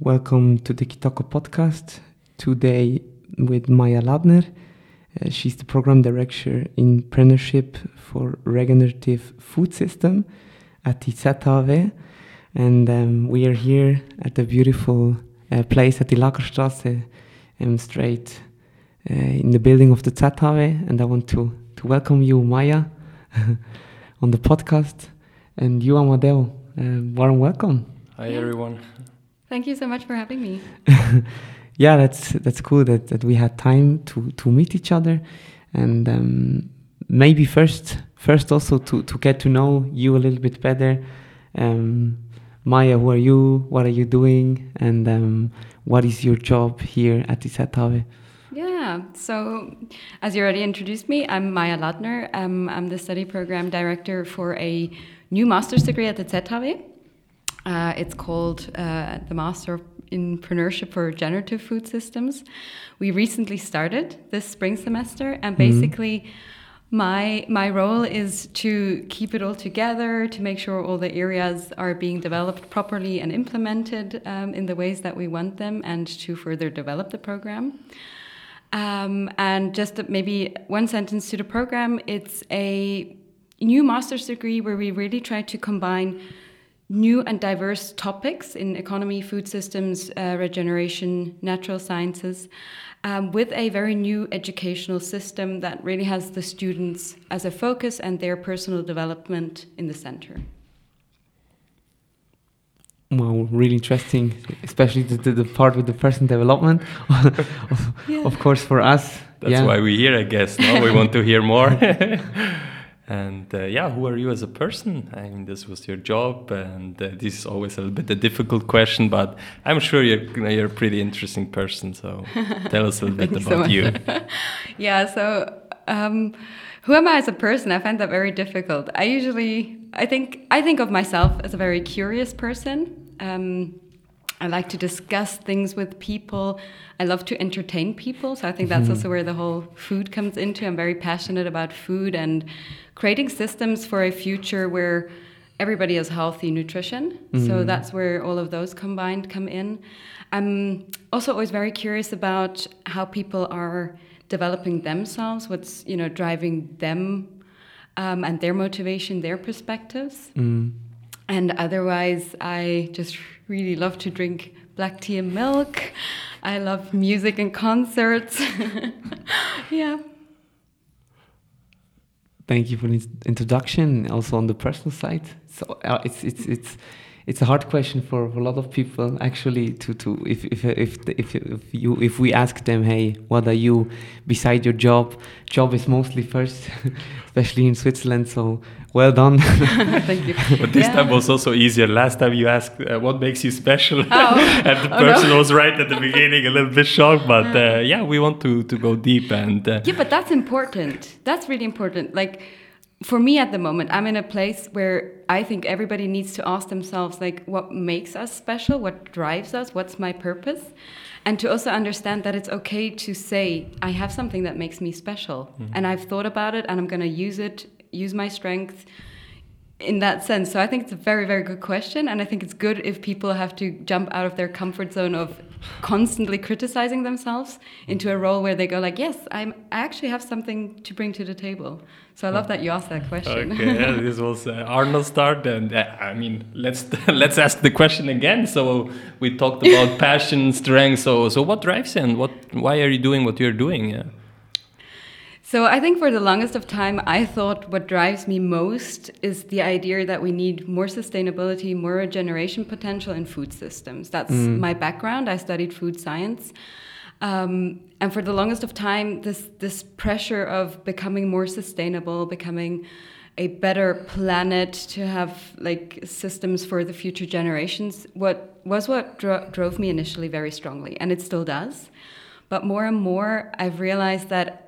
Welcome to the Kitoko podcast. Today with Maya Ladner. Uh, she's the program director in Preneurship for Regenerative Food System at the ZHAW. And um, we are here at the beautiful uh, place at the Lagerstrasse, um, straight uh, in the building of the ZHAW. And I want to, to welcome you, Maya, on the podcast. And you, Amadeo, uh, warm welcome. Hi, everyone. Thank you so much for having me. yeah, that's that's cool that, that we had time to, to meet each other, and um, maybe first first also to, to get to know you a little bit better. Um, Maya, who are you? What are you doing? And um, what is your job here at Isatave? Yeah, so as you already introduced me, I'm Maya Ladner. Um, I'm the study program director for a new master's degree at the ZHAW. Uh, it's called uh, the Master in Entrepreneurship for Regenerative Food Systems. We recently started this spring semester, and Mm-hmm. basically, my my role is to keep it all together, to make sure all the areas are being developed properly and implemented um, in the ways that we want them, and to further develop the program. Um, and just maybe one sentence to the program it's a new master's degree where we really try to combine new and diverse topics in economy, food systems, uh, regeneration, natural sciences, um, with a very new educational system that really has the students as a focus and their personal development in the center. Well, really interesting, especially the, the, the part with the person development. of, Yeah. of course, for us, That's yeah. why we're here, I guess. Now we want to hear more. and uh, yeah, who are you as a person? I mean, this was your job, and uh, this is always a little bit a difficult question, but I'm sure you're you're a pretty interesting person. So tell us a little bit you so about you. yeah, so um, who am I as a person? I find that very difficult. I usually, I think, I think of myself as a very curious person. Um, I like to discuss things with people. I love to entertain people. So I think that's also where the whole food comes into. I'm very passionate about food and creating systems for a future where everybody has healthy nutrition. So that's where all of those combined come in. I'm also always very curious about how people are developing themselves, what's you know driving them um, and their motivation, their perspectives. Mm. And otherwise, I just really love to drink black tea and milk. I love music and concerts. yeah. Thank you for the introduction. Also on the personal side, so uh, it's it's it's it's a hard question for a lot of people actually to to if if if if, if you if we ask them, hey, what are you beside your job? Job is mostly first, especially in Switzerland. So well done. Thank you. But this Yeah. time was also easier. Last time you asked uh, what makes you special, Oh. and the Oh, no. person was right at the beginning, a little bit shocked. But uh, yeah, we want to to go deep and. Uh, Yeah, but that's important. That's really important. Like for me at the moment, I'm in a place where I think everybody needs to ask themselves like what makes us special, what drives us, what's my purpose? And to also understand that it's okay to say I have something that makes me special mm-hmm. and I've thought about it and I'm going to use it, use my strength in that sense. So I think it's a very, very good question. And I think it's good if people have to jump out of their comfort zone of constantly criticizing themselves into a role where they go like, yes, I'm, I actually have something to bring to the table. So I love that you asked that question. Okay, yeah, this was uh, Arnold's start, and uh, I mean, let's let's ask the question again. So we talked about passion, strength. So so what drives you, and what why are you doing what you're doing? Yeah. So I think for the longest of time, I thought what drives me most is the idea that we need more sustainability, more regeneration potential in food systems. That's my background. I studied food science. Um, and for the longest of time, this, this pressure of becoming more sustainable, becoming a better planet to have like systems for the future generations what was what dro- drove me initially very strongly and it still does but more and more i've realized that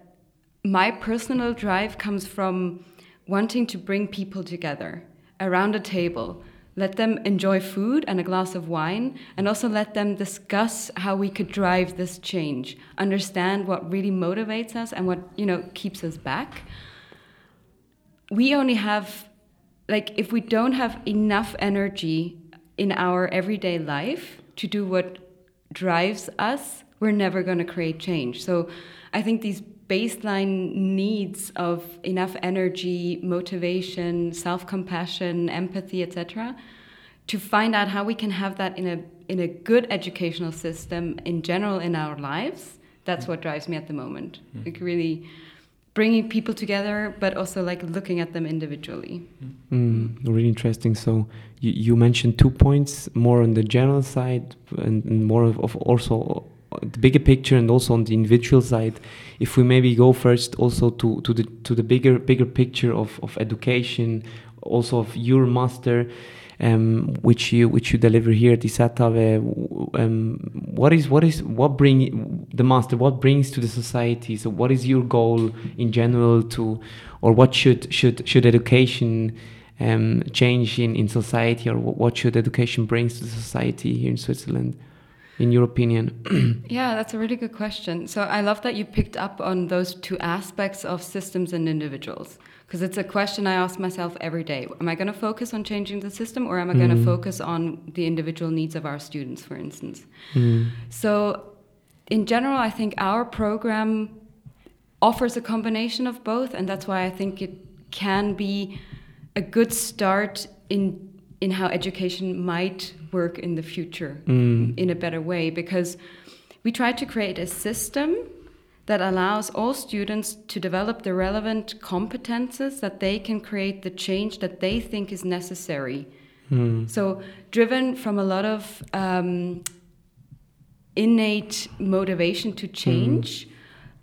my personal drive comes from wanting to bring people together around a table let them enjoy food and a glass of wine and also let them discuss how we could drive this change understand what really motivates us and what you know keeps us back we only have like if we don't have enough energy in our everyday life to do what drives us, we're never going to create change. So I think these baseline needs of enough energy, motivation, self-compassion, empathy, etc., to find out how we can have that in a in a good educational system in general in our lives. That's what drives me at the moment. Mm. Like really bringing people together, but also like looking at them individually. Mm, really interesting. So you, you mentioned two points, more on the general side and, and more of, of also the bigger picture and also on the individual side if we maybe go first also to, to the to the bigger bigger picture of, of education also of your master um, which you which you deliver here at ISATAVE, um, what is what is what bring the master what brings to the society? So what is your goal in general to or what should should should education um, change in, in society or what should education brings to society here in Switzerland in your opinion? yeah, that's a really good question. So I love that you picked up on those two aspects of systems and individuals because it's a question I ask myself every day. Am I going to focus on changing the system or am I mm. going to focus on the individual needs of our students, for instance? Mm. So, in general, I think our program offers a combination of both, and that's why I think it can be a good start in in how education might work in the future mm. in a better way because we try to create a system that allows all students to develop the relevant competences that they can create the change that they think is necessary. Mm. So, driven from a lot of um, innate motivation to change, mm.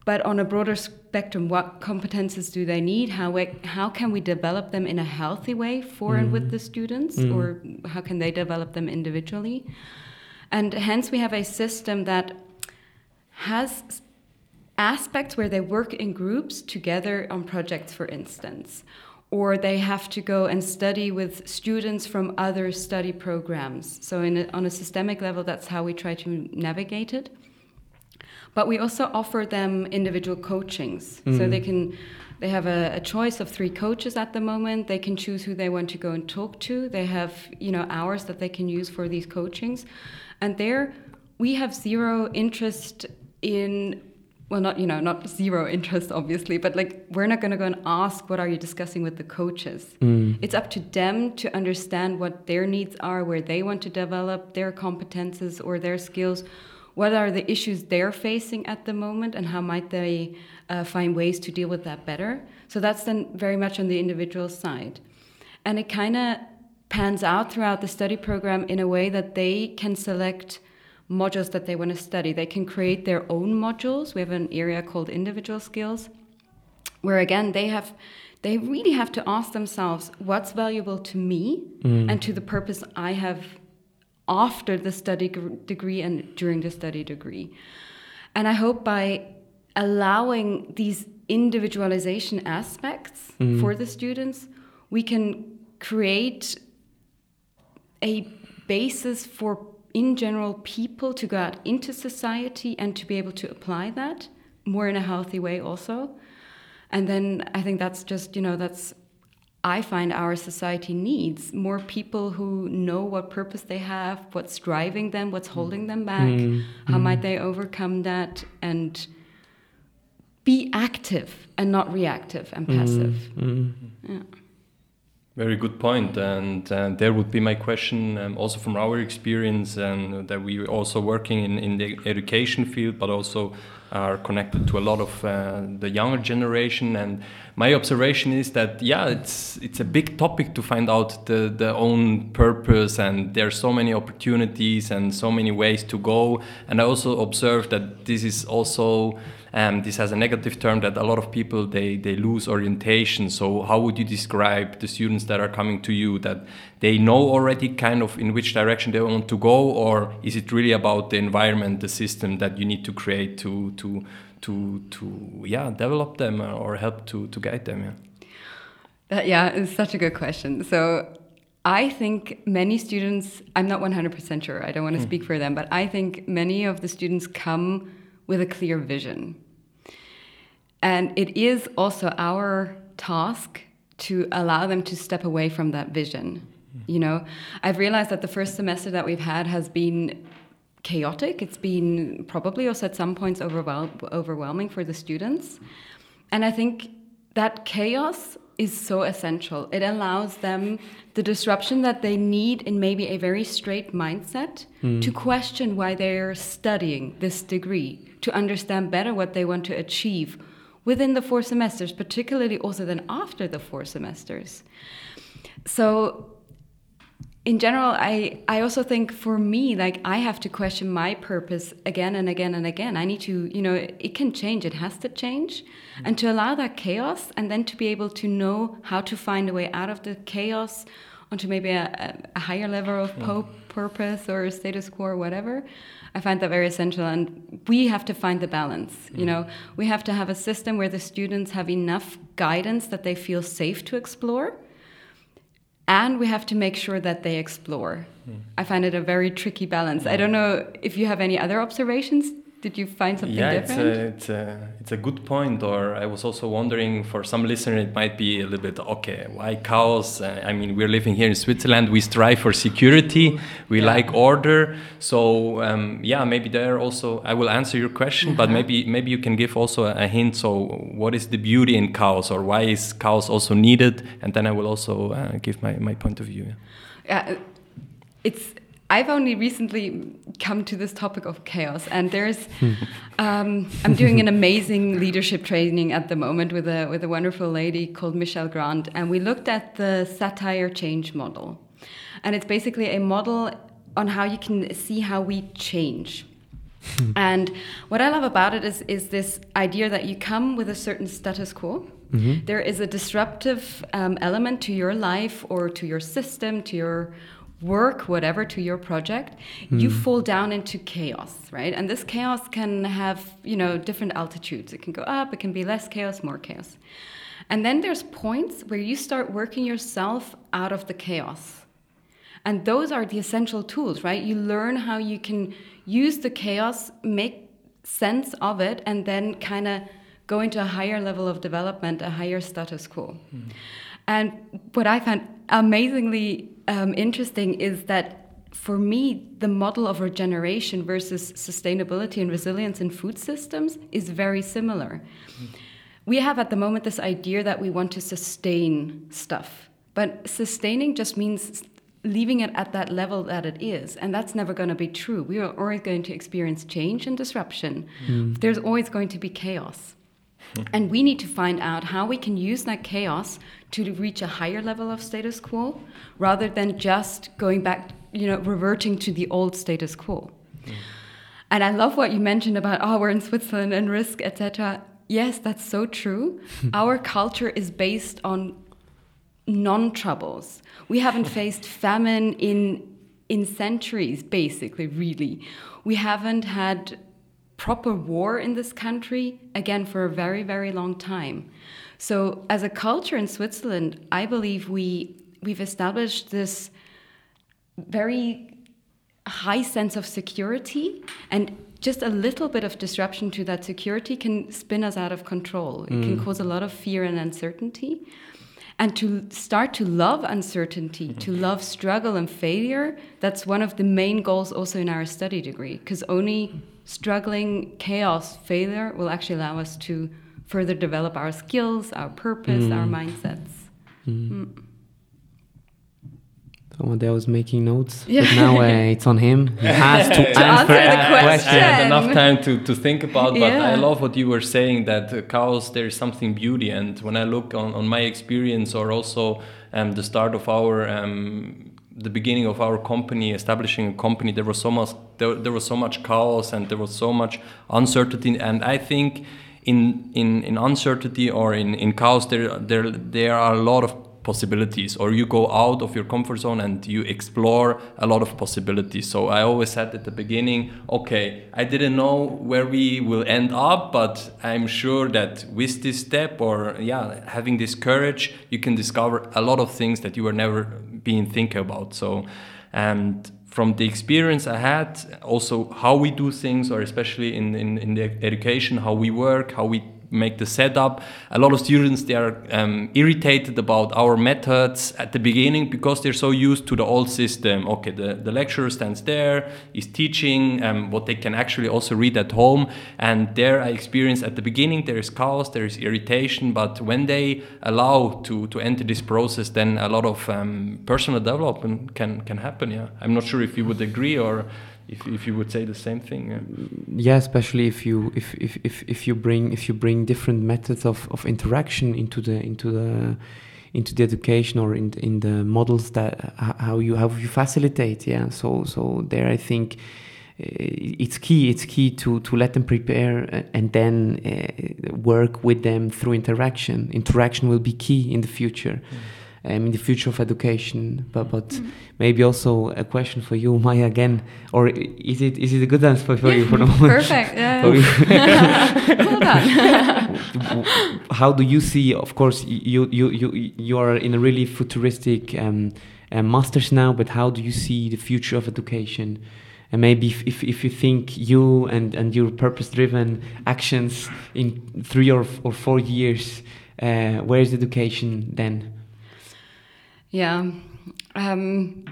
but on a broader spectrum, what competences do they need? How, we, how can we develop them in a healthy way for mm. and with the students, mm. or how can they develop them individually? And hence, we have a system that has aspects where they work in groups together on projects, for instance, or they have to go and study with students from other study programs. So, a, on a systemic level, that's how we try to navigate it. But we also offer them individual coachings, mm. so they can. They have a, a, choice of three coaches at the moment. They can choose who they want to go and talk to. They have, you know, hours that they can use for these coachings, and there we have zero interest in well not you know not zero interest obviously but like we're not going to go and ask what are you discussing with the coaches mm. it's up to them to understand what their needs are where they want to develop their competences or their skills what are the issues they're facing at the moment and how might they uh, find ways to deal with that better so that's then very much on the individual side and it kind of pans out throughout the study program in a way that they can select modules that they want to study. They can create their own modules. We have an area called individual skills, where again they have they really have to ask themselves what's valuable to me mm. and to the purpose I have after the study degree and during the study degree. And I hope by allowing these individualization aspects mm. for the students, we can create a basis for in general people to go out into society and to be able to apply that more in a healthy way also and then i think that's just you know that's i find our society needs more people who know what purpose they have what's driving them what's holding them back mm. how mm. might they overcome that and be active and not reactive and passive mm. yeah very good point, and uh, there would be my question um, also from our experience, and that we also working in, in the education field, but also are connected to a lot of uh, the younger generation. And my observation is that yeah, it's it's a big topic to find out the the own purpose, and there are so many opportunities and so many ways to go. And I also observe that this is also um, this has a negative term that a lot of people they, they lose orientation. So how would you describe the students that are coming to you that they know already kind of in which direction they want to go, or is it really about the environment, the system that you need to create to to to to yeah develop them or help to to guide them? Yeah. That, yeah, it's such a good question. So I think many students, I'm not 100% sure, I don't want to mm. speak for them, but I think many of the students come with a clear vision. And it is also our task to allow them to step away from that vision. Hmm. You know, I've realized that the first semester that we've had has been chaotic. It's been probably also at some points overwhel overwhelming for the students. And I think that chaos is so essential. It allows them the disruption that they need in maybe a very straight mindset mm. to question why they're studying this degree, to understand better what they want to achieve within the four semesters, particularly also then after the four semesters. So in general i i also think for me like i have to question my purpose again and again and again i need to you know it, can change it has to change mm-hmm. and to allow that chaos and then to be able to know how to find a way out of the chaos onto maybe a, a higher level of mm-hmm. purpose or status quo or whatever i find that very essential and we have to find the balance mm-hmm. you know we have to have a system where the students have enough guidance that they feel safe to explore and we have to make sure that they explore. Mm. I find it a very tricky balance. I don't know if you have any other observations did you find something yeah, different? Yeah, it's a, it's, a, it's a good point. Or I was also wondering for some listener, it might be a little bit okay, why chaos? Uh, I mean, we're living here in Switzerland, we strive for security, we yeah. like order. So, um, yeah, maybe there also, I will answer your question, uh -huh. but uh-huh. maybe, maybe you can give also a, a, hint. So, what is the beauty in chaos, or why is chaos also needed? And then I will also uh, give my, my point of view. Yeah, it's I've only recently come to this topic of chaos, and there's um, I'm doing an amazing leadership training at the moment with a with a wonderful lady called Michelle Grant, and we looked at the Satir change model, and it's basically a model on how you can see how we change. and what I love about it is is this idea that you come with a certain status quo. Mm -hmm. there is a disruptive um, element to your life or to your system, to your work, whatever, to your project, mm. you fall down into chaos, right? And this chaos can have, you know, different altitudes. It can go up, it can be less chaos, more chaos. And then there's points where you start working yourself out of the chaos. And those are the essential tools, right? You learn how you can use the chaos, make sense of it, and then kind of go into a higher level of development, a higher status quo. Mm. And what I found amazingly um, interesting is that for me, the model of regeneration versus sustainability and resilience in food systems is very similar. Mm. We have at the moment this idea that we want to sustain stuff, but sustaining just means leaving it at that level that it is, and that's never going to be true. We are always going to experience change and disruption. Mm. There's always going to be chaos. And we need to find out how we can use that chaos to reach a higher level of status quo rather than just going back, you know, reverting to the old status quo. Mm. And I love what you mentioned about, oh, we're in Switzerland and risk, etc. Yes, that's so true. Our culture is based on non troubles. We haven't faced famine in in centuries, basically, really. We haven't had proper war in this country, again, for a very, very long time. So, as a culture in Switzerland, I believe we, we've established this very high sense of security and just a little bit of disruption to that security can spin us out of control. It mm. can cause a lot of fear and uncertainty. And to start to love uncertainty, mm -hmm. to love struggle and failure, that's one of the main goals also in our study degree, because only struggling, chaos, failure will actually allow us to further develop our skills, our purpose, mm. our mindsets. Mm. Mm. Someone there was making notes, yeah. but now uh, it's on him. He has to, to answer, answer the question. Yeah, enough time to, to think about. But yeah. I love what you were saying that uh, chaos there is something beauty. And when I look on, on my experience or also um, the start of our um, the beginning of our company, establishing a company, there was so much there, there was so much chaos and there was so much uncertainty. And I think in in, in uncertainty or in, in chaos, there there there are a lot of possibilities. Or you go out of your comfort zone and you explore a lot of possibilities. So i always said at the beginning okay i didn't know where we will end up but i'm sure that with this step or yeah having this courage you can discover a lot of things that you were never being thinking about. So and from the experience I had, also how we do things, or especially in, in, in the education, how we work, how we make the setup. A lot of students they are um, irritated about our methods at the beginning because they're so used to the old system. Okay, the, the lecturer stands there, is teaching um, what they can actually also read at home. And there I experience at the beginning there is chaos, there is irritation, but when they allow to, to enter this process, then a lot of um, personal development can, can happen. Yeah, I'm not sure if you would agree or if, if you would say the same thing yeah, yeah especially if you if, if, if, if you bring if you bring different methods of, of interaction into the into the into the education or in in the models that how you how you facilitate yeah. So so there i think uh, it's key it's key to to let them prepare and then uh, work with them through interaction. Interaction will be key in the future. Mm um, in the future of education. But but mm. maybe also a question for you, Maya, again, or is it is it a good answer for you for the moment? Perfect. Yeah. How do you see? Of course, you you you you are in a really futuristic um, uh, masters now, but how do you see the future of education? and maybe if, if, if, you think you and, and your purpose-driven actions in three or, or four years, uh, where is education then? Yeah. Um,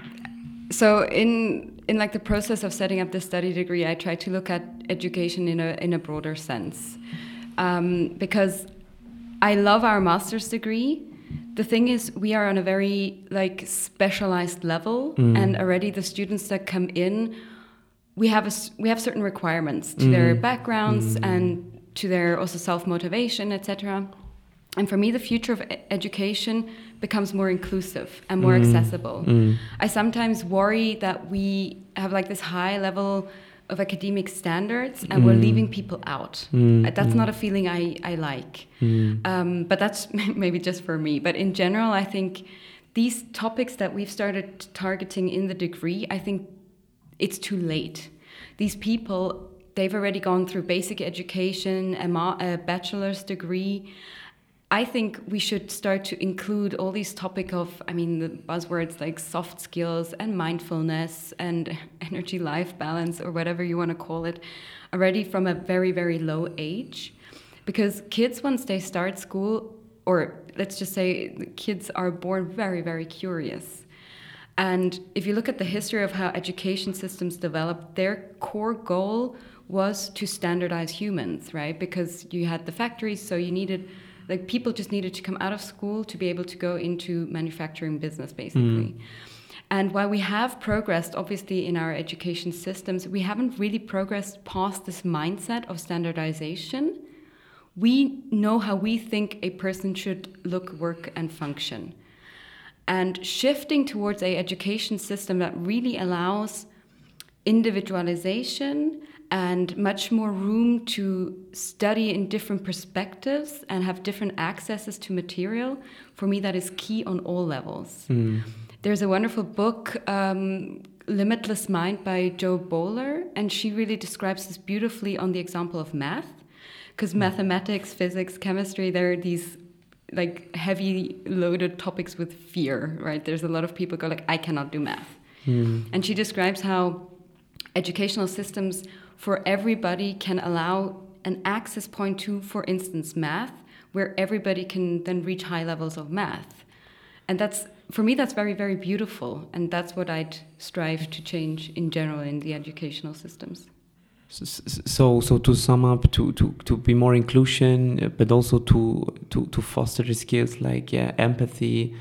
so in in like the process of setting up the study degree, I try to look at education in a in a broader sense, um, because I love our master's degree. The thing is, we are on a very like specialized level, mm. and already the students that come in, we have a, we have certain requirements to mm. their backgrounds mm. and to their also self motivation, etc. And for me, the future of education becomes more inclusive and more mm. accessible. Mm. I sometimes worry that we have like this high level of academic standards and mm. we're leaving people out. Mm. That's not a feeling I, I like. Mm. Um, but that's maybe just for me. But in general, I think these topics that we've started targeting in the degree, I think it's too late. These people, they've already gone through basic education, a, a bachelor's degree. I think we should start to include all these topic of, I mean, the buzzwords like soft skills and mindfulness and energy life balance or whatever you want to call it, already from a very, very low age. Because kids, once they start school, or let's just say kids are born very, very curious. And if you look at the history of how education systems developed, their core goal was to standardize humans, right? Because you had the factories, so you needed like people just needed to come out of school to be able to go into manufacturing business basically. Mm. and while we have progressed obviously in our education systems we haven't really progressed past this mindset of standardization. We know how we think a person should look work and function. And shifting towards a education system that really allows individualization and much more room to study in different perspectives and have different accesses to material. For me, that is key on all levels. Mm. There's a wonderful book, um, Limitless Mind by Jo Boaler, and she really describes this beautifully on the example of math. Because mm. mathematics, physics, chemistry, they're these like heavy loaded topics with fear, right? There's a lot of people go like, I cannot do math. Mm. And she describes how educational systems for everybody can allow an access point to, for instance, math, where everybody can then reach high levels of math. And that's, for me, that's very, very beautiful. And that's what I'd strive to change in general in the educational systems. So, so to sum up, to, to, to be more inclusion, uh, but also to, to, to foster the skills like yeah, empathy,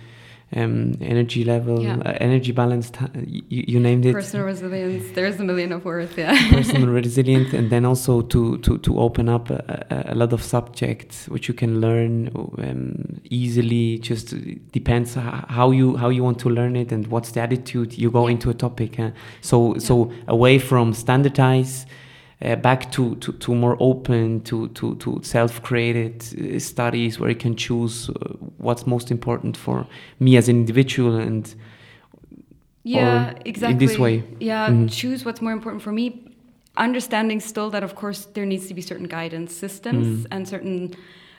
um, energy level, yeah. uh, energy balance. You, you, named it. Personal resilience. There's a million of words. Yeah. Personal resilience, and then also to to to open up a, a, lot of subjects which you can learn um, easily. Just depends how you how you want to learn it and what's the attitude you go yeah. into a topic. Huh? So so away from standardize uh, back to, to, to more open to, to, to self-created uh, studies where you can choose uh, what's most important for me as an individual and yeah exactly in this way yeah mm -hmm. choose what's more important for me understanding still that of course there needs to be certain guidance systems mm. and certain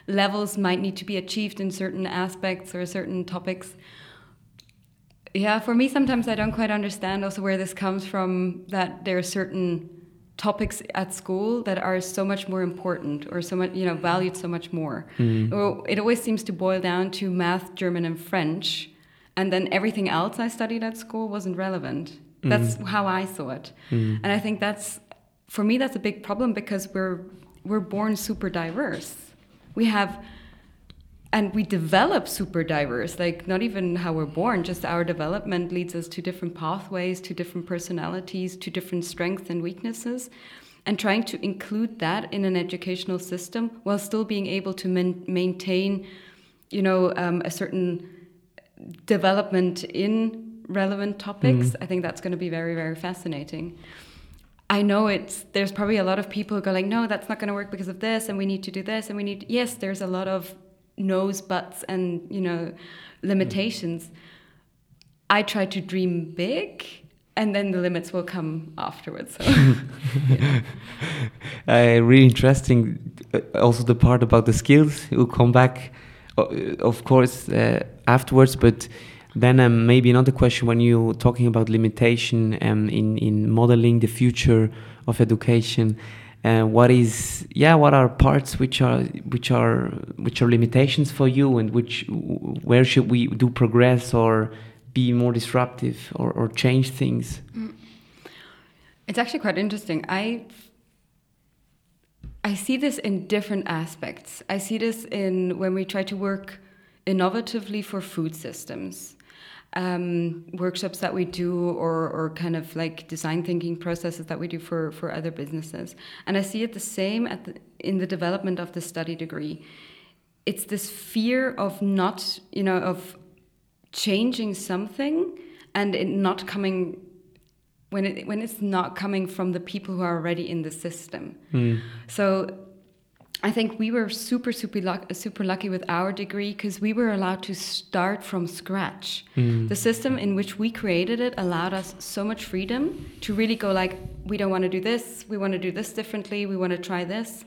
levels might need to be achieved in certain aspects or certain topics yeah for me sometimes i don't quite understand also where this comes from that there are certain topics at school that are so much more important or so much you know valued so much more mm. it always seems to boil down to math german and french and then everything else i studied at school wasn't relevant mm. that's how i saw it mm. and i think that's for me that's a big problem because we're we're born super diverse we have and we develop super diverse like not even how we're born just our development leads us to different pathways to different personalities to different strengths and weaknesses and trying to include that in an educational system while still being able to maintain you know um, a certain development in relevant topics mm. i think that's going to be very very fascinating I know it's there's probably a lot of people who go like, no, that's not going to work because of this, and we need to do this, and we need. Yes, there's a lot of no's, buts, and you know limitations. I try to dream big, and then the limits will come afterwards. So. uh, really interesting. Uh, also, the part about the skills will come back, uh, of course, uh, afterwards. But then um, maybe another question when you're talking about limitation um, in in modeling the future of education and what is yeah what are parts which are which are which are limitations for you and which where should we do progress or be more disruptive or, or change things? Mm. it's actually quite interesting. I i see this in different aspects. I see this in when we try to work innovatively for food systems um, workshops that we do or, or kind of like design thinking processes that we do for, for other businesses. And I see it the same at the, in the development of the study degree. It's this fear of not, you know, of changing something and it not coming when it when it's not coming from the people who are already in the system. Mm. So I think we were super, super, luck super lucky with our degree because we were allowed to start from scratch. Mm. The system in which we created it allowed us so much freedom to really go like, we don't want to do this, we want to do this differently, we want to try this.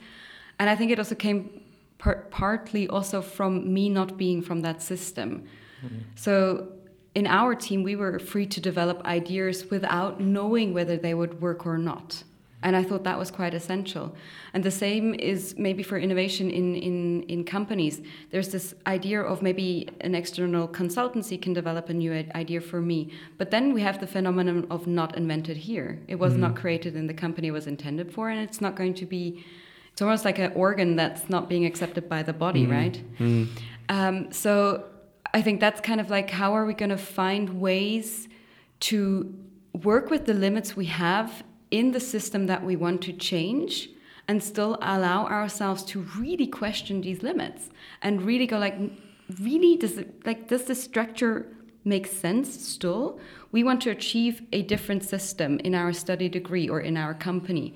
And I think it also came par partly also from me not being from that system. Mm. So in our team, we were free to develop ideas without knowing whether they would work or not. And I thought that was quite essential. And the same is maybe for innovation in, in, in companies. There's this idea of maybe an external consultancy can develop a new idea for me. But then we have the phenomenon of not invented here. It was mm. not created in the company it was intended for, and it's not going to be, it's almost like an organ that's not being accepted by the body, mm. right? Mm. Um, so I think that's kind of like how are we going to find ways to work with the limits we have in the system that we want to change and still allow ourselves to really question these limits and really go like really does it like does this structure make sense still? We want to achieve a different system in our study degree or in our company.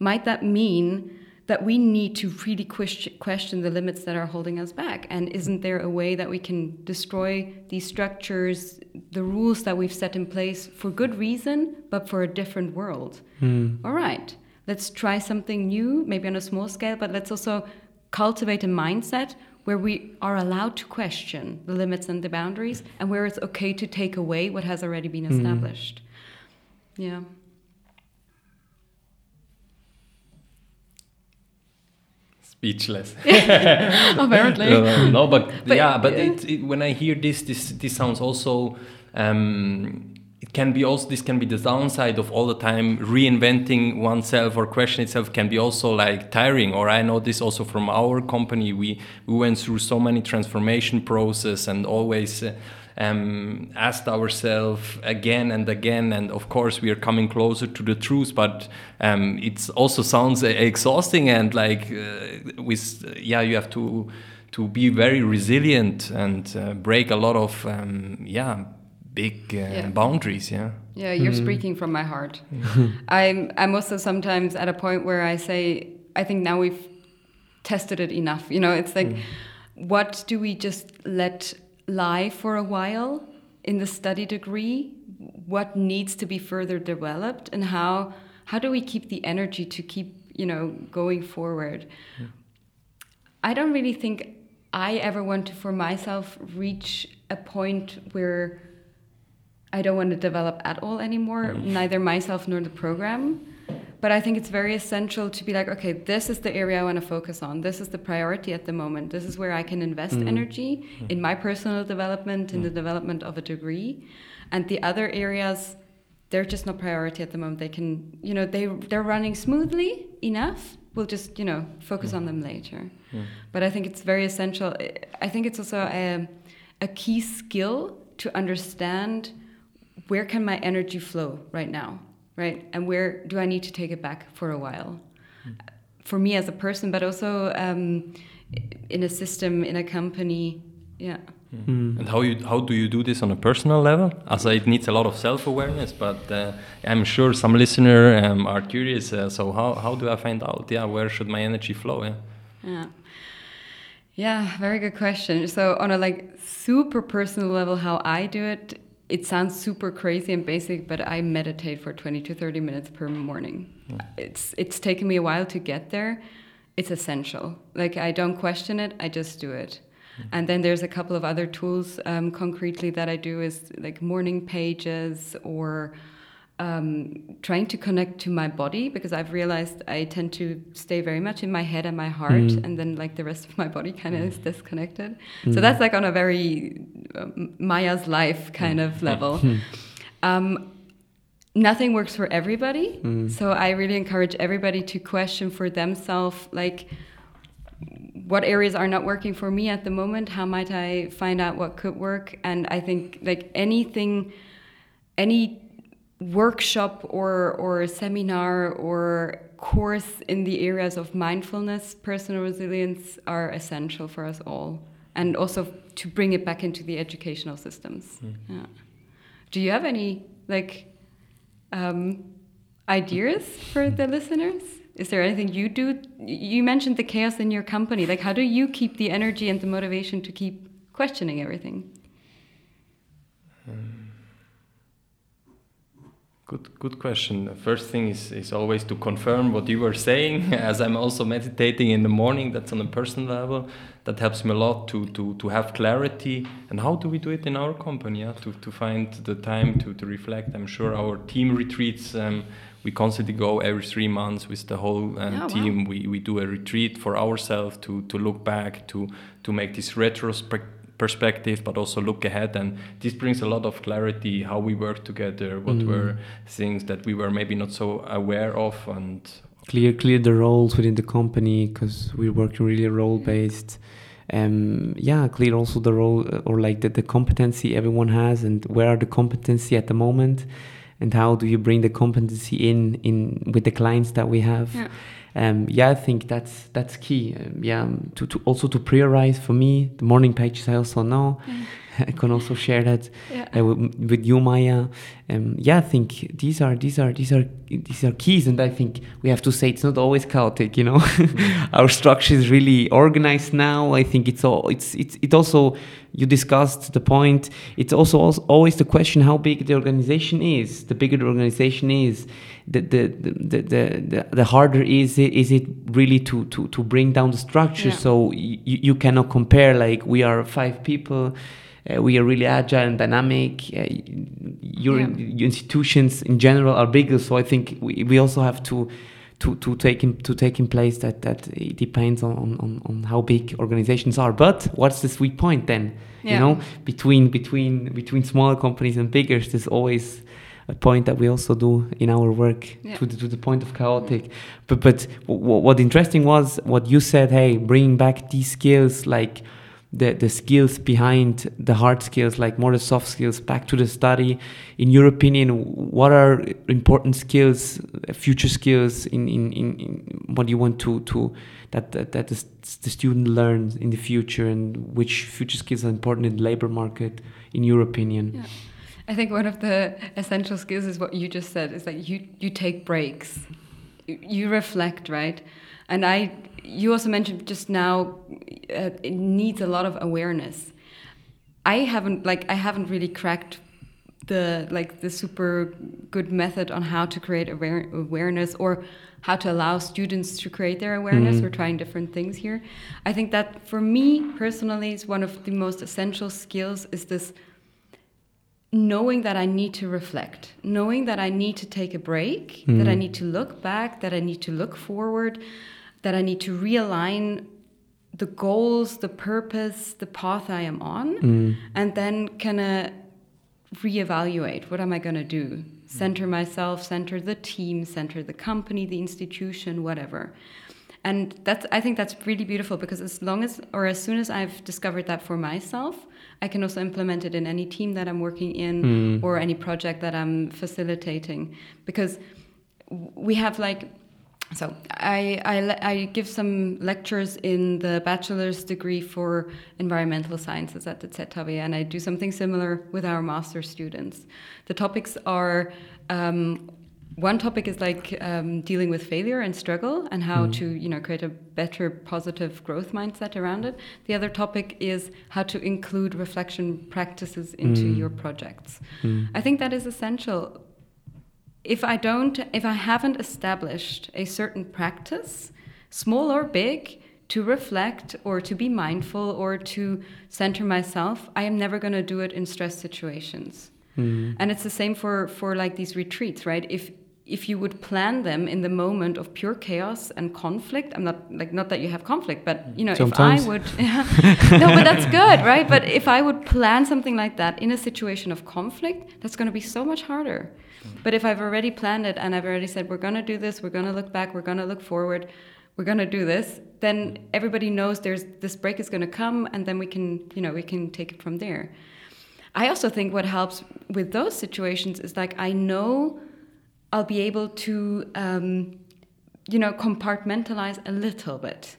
Might that mean that we need to really question the limits that are holding us back. And isn't there a way that we can destroy these structures, the rules that we've set in place for good reason, but for a different world? Mm. All right, let's try something new, maybe on a small scale, but let's also cultivate a mindset where we are allowed to question the limits and the boundaries and where it's okay to take away what has already been hmm. established. Mm. Yeah. Speechless. Apparently. no, no, but, but yeah, but yeah. It, it, when I hear this, this this sounds also. Um, it can be also this can be the downside of all the time reinventing oneself or question itself can be also like tiring or i know this also from our company we we went through so many transformation process and always uh, um, asked ourselves again and again, and of course we are coming closer to the truth. But um, it also sounds exhausting and like uh, with yeah, you have to to be very resilient and uh, break a lot of um, yeah big uh, yeah. boundaries. Yeah. Yeah, you're mm. speaking from my heart. I'm I'm also sometimes at a point where I say I think now we've tested it enough. You know, it's like. Mm. What do we just let lie for a while in the study degree what needs to be further developed and how how do we keep the energy to keep you know going forward yeah. i don't really think i ever want to for myself reach a point where i don't want to develop at all anymore mm. neither myself nor the program but I think it's very essential to be like, okay, this is the area I want to focus on. This is the priority at the moment. This is where I can invest mm. energy mm. in my personal development, in the development of a degree. And the other areas, they're just not priority at the moment. They can, you know, they they're running smoothly enough. We'll just, you know, focus on them later. But I think it's very essential. I think it's also a, a key skill to understand where can my energy flow right now right? And where do I need to take it back for a while? Mm. For me as a person, but also um, in a system, in a company, yeah. Mm. And how you how do you do this on a personal level? As it needs a lot of self awareness, but uh, I'm sure some listener um, are curious. Uh, so how how do I find out? Yeah, where should my energy flow? Yeah. Yeah. Yeah, very good question. So on a like super personal level, how I do it it sounds super crazy and basic, but I meditate for 20 to 30 minutes per morning. Mm. It's it's taken me a while to get there. It's essential. Like I don't question it, I just do it. Mm. And then there's a couple of other tools um, concretely that I do is like morning pages or um, trying to connect to my body because I've realized I tend to stay very much in my head and my heart, mm. and then like the rest of my body kind of is disconnected. Mm. So that's like on a very um, Maya's life kind of level. Hmm. um, nothing works for everybody, mm. so I really encourage everybody to question for themselves, like what areas are not working for me at the moment. How might I find out what could work? And I think like anything, any workshop or or seminar or course in the areas of mindfulness, personal resilience are essential for us all, and also to bring it back into the educational systems. Mm. Yeah. Do you have any like um, ideas for the listeners? Is there anything you do? You mentioned the chaos in your company. Like, how do you keep the energy and the motivation to keep questioning everything? Good, good question. The first thing is, is always to confirm what you were saying. As I'm also meditating in the morning, that's on a personal level. That helps me a lot to, to, to have clarity. And how do we do it in our company? Yeah? To, to find the time to, to reflect. I'm sure our team retreats, um, we constantly go every three months with the whole uh, oh, team. Wow. We, we do a retreat for ourselves to, to look back, to, to make this retrospect perspective, but also look ahead. And this brings a lot of clarity how we work together, what mm. were things that we were maybe not so aware of, and clear clear the roles within the company because we're working really role based. Um, yeah, clear also the role uh, or like the, the competency everyone has and where are the competency at the moment and how do you bring the competency in in with the clients that we have. Yeah um, yeah, I think that's that's key. Um, yeah, to, to also to prioritize for me the morning pages. I also know. Mm. I can also share that yeah. uh, with, you, Maya. Um, yeah, I think these are these are these are these are keys, and I think we have to say it's not always chaotic. You know, mm. our structure is really organized now. I think it's all it's it's it also you discussed the point. It's also always the question how big the organization is. The bigger the organization is, the the the the, the, harder is it is it really to to to bring down the structure. Yeah. So you you cannot compare like we are five people uh, we are really agile and dynamic. Uh, your, yeah. your, institutions in general are bigger, so I think we, we also have to to to take in to take in place that that it depends on, on, on how big organizations are. But what's the sweet point then? Yeah. You know, between between between smaller companies and bigger, there's always a point that we also do in our work yeah. to, the, to the point of chaotic. But but what interesting was what you said. Hey, bringing back these skills like the, the skills behind the hard skills, like more the soft skills, back to the study. In your opinion, what are important skills, future skills in, in, in, in what you want to, to that, that, that the, the student learns in the future and which future skills are important in the labor market, in your opinion? Yeah. I think one of the essential skills is what you just said, is that you, you take breaks, you, you reflect, right? And I you also mentioned just now uh, it needs a lot of awareness i haven't like i haven't really cracked the like the super good method on how to create aware awareness or how to allow students to create their awareness. Mm. We're trying different things here. I think that for me personally is one of the most essential skills is this knowing that I need to reflect, knowing that I need to take a break, mm. that I need to look back, that I need to look forward, that I need to realign the goals, the purpose, the path I am on, mm. and then kind of reevaluate what am I going to do? Center myself, center the team, center the company, the institution, whatever. And that's I think that's really beautiful because as long as or as soon as I've discovered that for myself, I can also implement it in any team that I'm working in mm. or any project that I'm facilitating because we have like so I, I, I, give some lectures in the bachelor's degree for environmental sciences at the ZHAW, and I do something similar with our master students. The topics are um, one topic is like um, dealing with failure and struggle and how mm. to you know create a better positive growth mindset around it the other topic is how to include reflection practices into mm. your projects mm. i think that is essential if I don't, if I haven't established a certain practice, small or big, to reflect or to be mindful or to center myself, I am never going to do it in stress situations. Mm. And it's the same for for like these retreats, right? If if you would plan them in the moment of pure chaos and conflict, I'm not like not that you have conflict, but you know, Sometimes. if I would, yeah, no, but that's good, right? But if I would plan something like that in a situation of conflict, that's going to be so much harder. But if I've already planned it and I've already said, we're going to do this, we're going to look back, we're going to look forward, we're going to do this, then everybody knows there's this break is going to come and then we can, you know, we can take it from there. I also think what helps with those situations is like I know I'll be able to, um, you know, compartmentalize a little bit.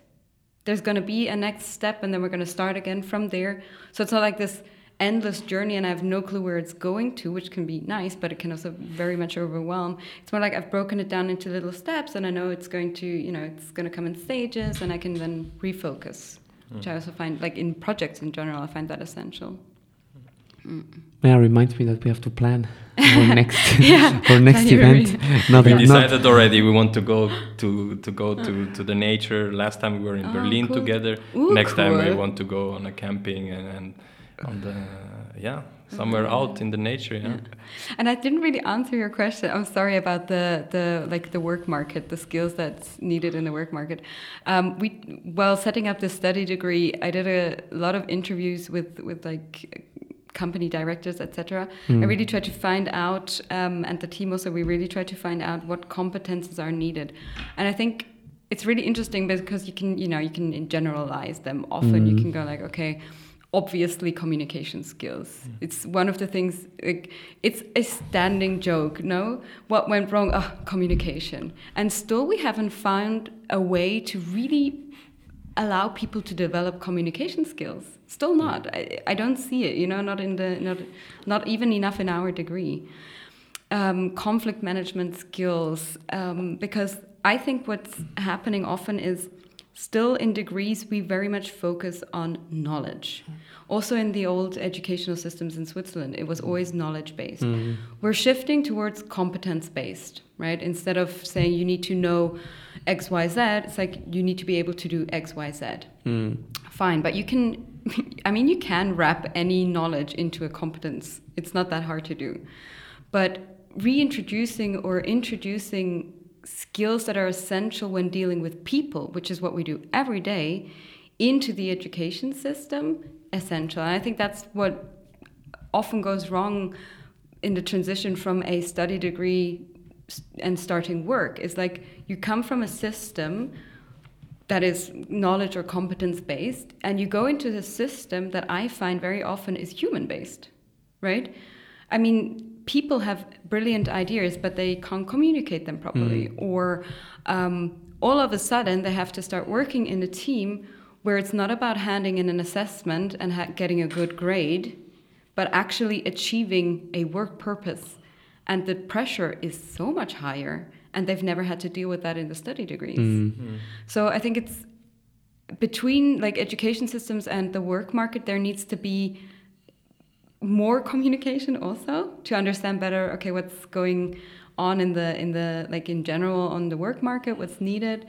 There's going to be a next step and then we're going to start again from there. So it's not like this endless journey and I have no clue where it's going to, which can be nice, but it can also very much overwhelm. It's more like I've broken it down into little steps and I know it's going to, you know, it's going to come in stages and I can then refocus, mm. which I also find, like in projects in general, I find that essential. Mm. Yeah, reminds me that we have to plan our next yeah, our next event. Not, we decided not already we want to go to to go to, to the nature. Last time we were in oh, Berlin cool. together. Ooh, next cool. time we want to go on a camping and, and on the yeah somewhere out in the nature yeah. yeah. and i didn't really answer your question i'm sorry about the the like the work market the skills that's needed in the work market um, we while setting up this study degree i did a lot of interviews with with like company directors etc mm. i really try to find out um, and the team also we really try to find out what competences are needed and i think it's really interesting because you can you know you can generalize them often mm. you can go like okay obviously communication skills. Mm. It's one of the things, like, it's a standing joke, no? What went wrong? Oh, communication. And still, we haven't found a way to really allow people to develop communication skills. Still not. I, I don't see it, you know, not in the, not, not even enough in our degree. Um, conflict management skills, um, because I think what's happening often is still in degrees we very much focus on knowledge also in the old educational systems in switzerland it was always knowledge based mm. we're shifting towards competence based right instead of saying you need to know xyz it's like you need to be able to do xyz mm. fine but you can i mean you can wrap any knowledge into a competence it's not that hard to do but reintroducing or introducing skills that are essential when dealing with people, which is what we do every day, into the education system, essential. And I think that's what often goes wrong in the transition from a study degree and starting work is like you come from a system that is knowledge or competence based and you go into a system that i find very often is human based right i mean people have brilliant ideas, but they can't communicate them properly, mm. or um, all of a sudden they have to start working in a team where it's not about handing in an assessment and getting a good grade, but actually achieving a work purpose. And the pressure is so much higher, and they've never had to deal with that in the study degrees. Mm. Mm. So I think it's between like education systems and the work market, there needs to be more communication also to understand better okay what's going on in the in the like in general on the work market what's needed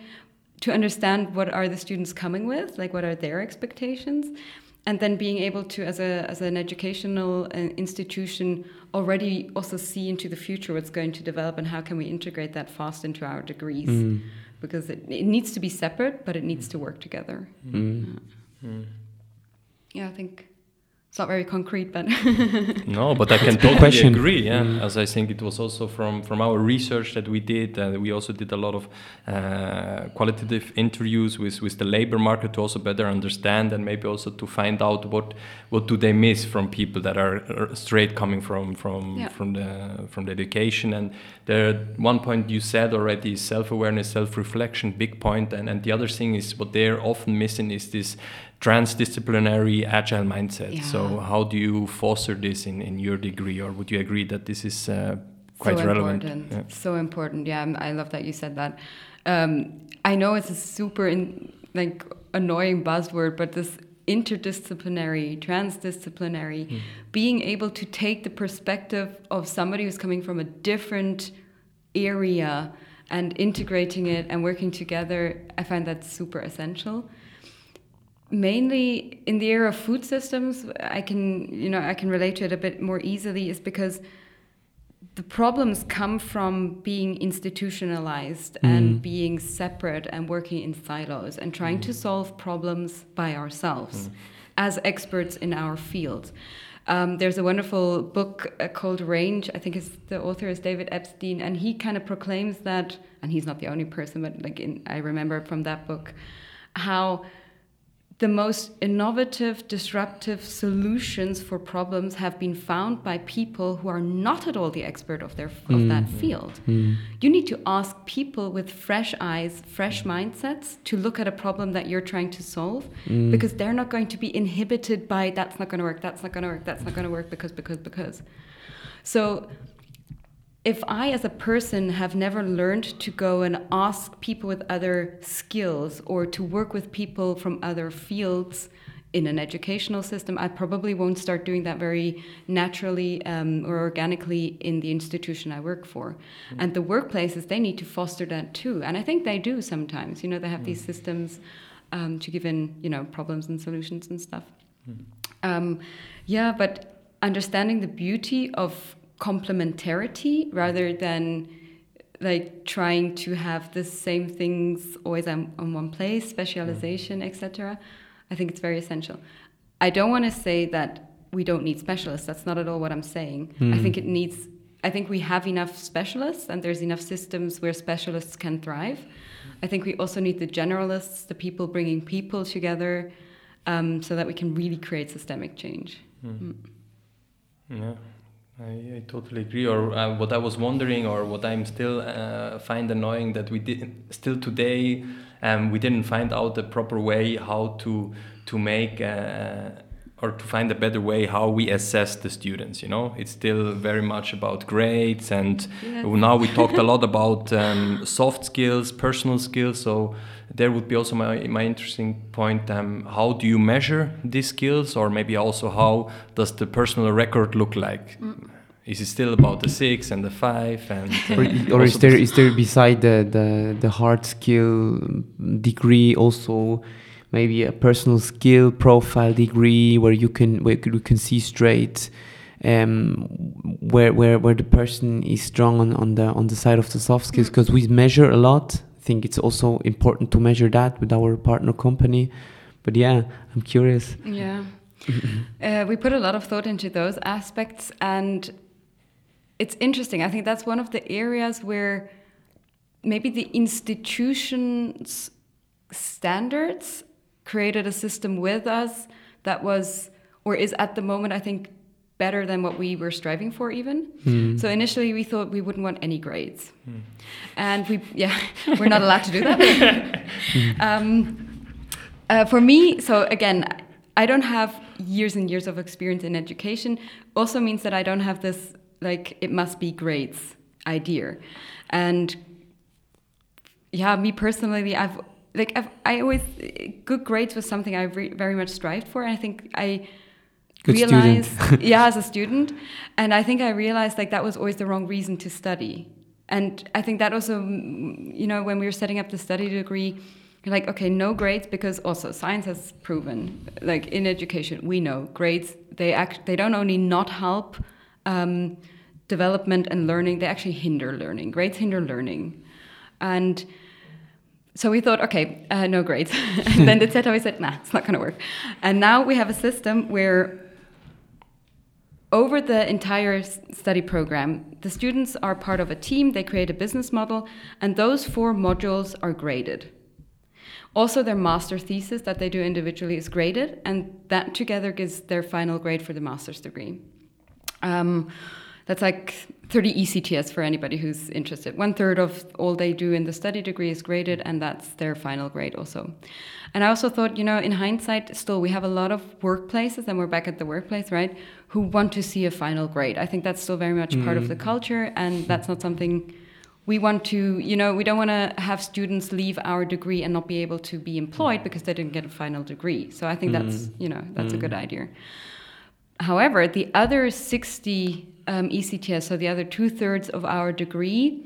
to understand what are the students coming with like what are their expectations and then being able to as a as an educational uh, institution already also see into the future what's going to develop and how can we integrate that fast into our degrees mm. because it, it, needs to be separate but it needs to work together mm. Yeah. Mm. yeah i think it's not very concrete, but no, but I can totally question. agree. Yeah, mm. as I think it was also from from our research that we did, uh, we also did a lot of uh, qualitative interviews with with the labor market to also better understand and maybe also to find out what what do they miss from people that are straight coming from from yeah. from the from the education. And the one point you said already is self awareness, self reflection, big point, and and the other thing is what they're often missing is this transdisciplinary agile mindset. Yeah. So how do you foster this in, in your degree, or would you agree that this is uh, quite so relevant? Important. Yeah. So important. Yeah, I love that you said that. Um, I know it's a super in, like annoying buzzword, but this interdisciplinary, transdisciplinary, mm. being able to take the perspective of somebody who's coming from a different area and integrating it and working together, I find that super essential mainly in the area of food systems i can you know i can relate to it a bit more easily is because the problems come from being institutionalized mm. and being separate and working in silos and trying mm. to solve problems by ourselves mm. as experts in our field um, there's a wonderful book uh, called Range. I think the author is David Epstein, and he kind of proclaims that, and he's not the only person, but like in, I remember from that book how the most innovative, disruptive solutions for problems have been found by people who are not at all the expert of their of mm. that field. Mm. You need to ask people with fresh eyes, fresh mindsets to look at a problem that you're trying to solve mm. because they're not going to be inhibited by that's not going to work, that's not going to work, that's not going to work because because because. So if I, as a person, have never learned to go and ask people with other skills or to work with people from other fields in an educational system, I probably won't start doing that very naturally um, or organically in the institution I work for. Mm. And the workplaces, they need to foster that too. And I think they do sometimes. You know, they have mm. these systems um, to give in, you know, problems and solutions and stuff. Mm. Um, yeah, but understanding the beauty of complementarity rather than like trying to have the same things always on, on one place, specialization, mm. etc. I think it's very essential. I don't want to say that we don't need specialists. That's not at all what I'm saying. Mm. I think it needs. I think we have enough specialists, and there's enough systems where specialists can thrive. I think we also need the generalists, the people bringing people together, um, so that we can really create systemic change. Mm. Yeah. I, I, totally agree. Or uh, what I was wondering, or what I'm still uh, find annoying, that we did still today, um, we didn't find out the proper way how to to make uh, or to find a better way how we assess the students. You know, it's still very much about grades, and now we talked a lot about um, soft skills, personal skills. So there would be also my, my interesting point um, how do you measure these skills or maybe also how does the personal record look like mm. is it still about the six and the five and uh, or, or is there is there beside the, the the hard skill degree also maybe a personal skill profile degree where you can where you can see straight um, where where where the person is strong on, on the on the side of the soft skills because mm. we measure a lot think it's also important to measure that with our partner company. But yeah, I'm curious. Yeah. uh, we put a lot of thought into those aspects, and it's interesting. I think that's one of the areas where maybe the institution's standards created a system with us that was or is at the moment, I think, better than what we were striving for even. Mm. so initially we thought we wouldn't want any grades. Mm. and we yeah we're not allowed to do that. Um, uh, for me so again i don't have years and years of experience in education. Also means that i don't have this like it must be grades idea. And yeah me personally i've like I've, i always good grades was something i very much strived for. And i think i Good realize, yeah, as a student, and I think I realized like that was always the wrong reason to study, and I think that also, you know, when we were setting up the study degree, like okay no grades because also science has proven like in education we know grades they act they don't only not help um, development and learning they actually hinder learning. Grades hinder learning. And so we thought okay uh, no grades. And then the ZHAW said nah it's not going to work. And now we have a system where over the entire study program, the students are part of a team, they create a business model, and those four modules are graded. Also, their master thesis that they do individually is graded, and that together gives their final grade for the master's degree. Um, that's like 30 ECTS for anybody who's interested. One third of all they do in the study degree is graded, and that's their final grade also. And I also thought, you know, in hindsight, still we have a lot of workplaces, and we're back at the workplace, right, who want to see a final grade. I think that's still very much mm. part of the mm. culture, and that's not something we want to, you know, we don't want to have students leave our degree and not be able to be employed because they didn't get a final degree. So I think mm. that's, you know, that's mm. a good mm. idea. However, the other 60 um, ECTS, so the other two thirds of our degree,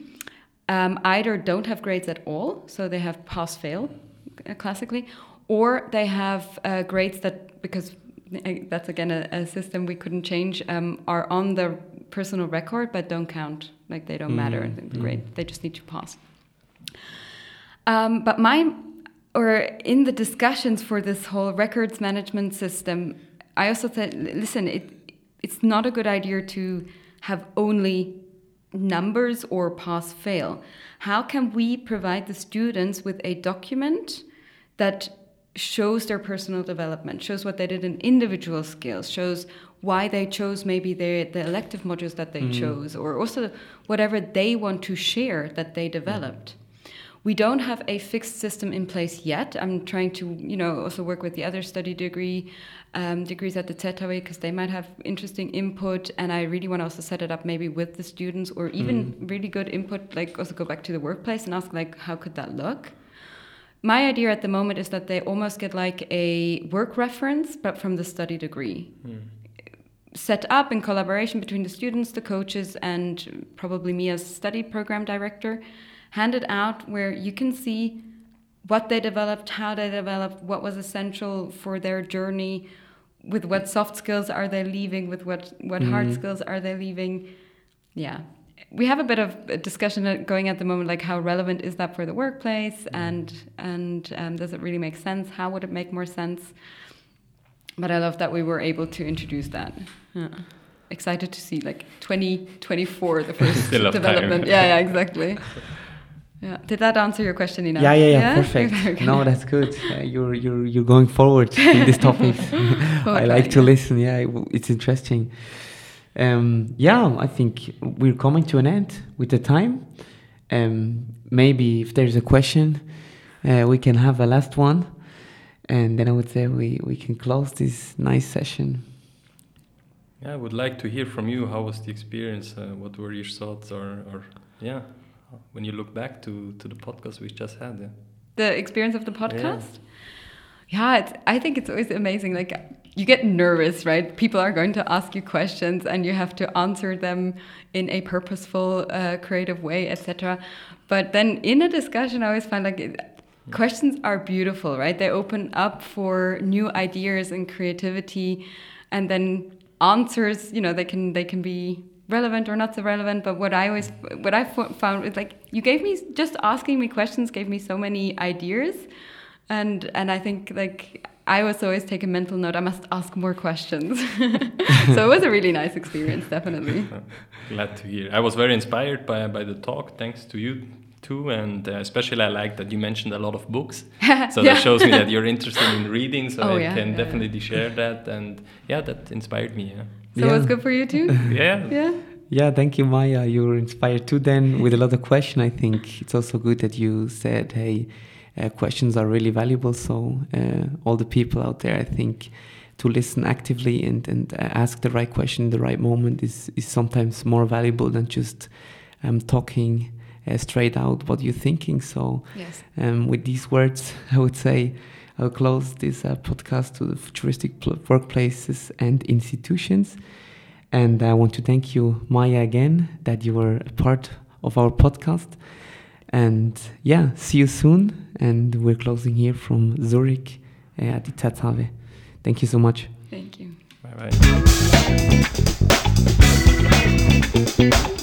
um, either don't have grades at all, so they have pass fail uh, classically, or they have uh, grades that, because that's again a, a system we couldn't change, um, are on the personal record but don't count. Like they don't mm. matter. Mm. great. They just need to pass. Um, but my or in the discussions for this whole records management system i also said listen it it's not a good idea to have only numbers or pass fail. How can we provide the students with a document that shows their personal development shows what they did in individual skills shows why they chose maybe the, the elective modules that they mm. chose, or also whatever they want to share that they developed. Mm. We don't have a fixed system in place yet. I'm trying to, you know, also work with the other study degree um, degrees at the ZHAW because they might have interesting input, and I really want to also set it up maybe with the students, or even mm. really good input, like also go back to the workplace and ask like, how could that look? My idea at the moment is that they almost get like a work reference, but from the study degree. Mm set up in collaboration between the students, the coaches, and probably me as study program director, handed out where you can see what they developed, how they developed, what was essential for their journey, with what soft skills are they leaving, with what what mm. hard skills are they leaving. Yeah. We have a bit of a discussion going at the moment, like how relevant is that for the workplace, mm. and and um, does it really make sense? How would it make more sense? but I love that we were able to introduce that. Yeah. Excited to see like 2024 the first development. yeah, yeah, exactly. Yeah. Did that answer your question, Ina? Yeah, yeah, yeah. yeah? Perfect. Okay. No, that's good. Uh, you're you're you're going forward in this topic. I like to listen. Yeah, it's interesting. Um, yeah, I think we're coming to an end with the time. Um, maybe if there's a question, uh, we can have a last one and then I would say we, we can close this nice session. Yeah, I would like to hear from you. How was the experience? Uh, what were your thoughts, or, or yeah, when you look back to, to the podcast we just had? Yeah. The experience of the podcast. Yeah, yeah I think it's always amazing. Like you get nervous, right? People are going to ask you questions, and you have to answer them in a purposeful, uh, creative way, etc. But then in a discussion, I always find like questions are beautiful, right? They open up for new ideas and creativity, and then answers. You know, they can they can be relevant or not so relevant. But what I always what I found is like you gave me just asking me questions gave me so many ideas, and and I think like. I was always take a mental note. I must ask more questions. so it was a really nice experience, definitely. Glad to hear. I was very inspired by by the talk. Thanks to you too and uh, especially i like that you mentioned a lot of books so yeah. that shows me that you're interested in reading so oh, i yeah, can yeah, definitely share that and yeah that inspired me yeah so it was good for you too yeah yeah yeah thank you maya you were inspired too then with a lot of questions i think it's also good that you said hey uh, questions are really valuable so uh, all the people out there i think to listen actively and, and uh, ask the right question in the right moment is, is sometimes more valuable than just um, talking uh, straight out what you're thinking. So, yes. um, with these words, I would say I'll close this uh, podcast to the futuristic workplaces and institutions. And I want to thank you, Maya, again, that you were a part of our podcast. And yeah, see you soon. And we're closing here from Zurich uh, at the ZHAW. Thank you so much. Thank you. Bye bye.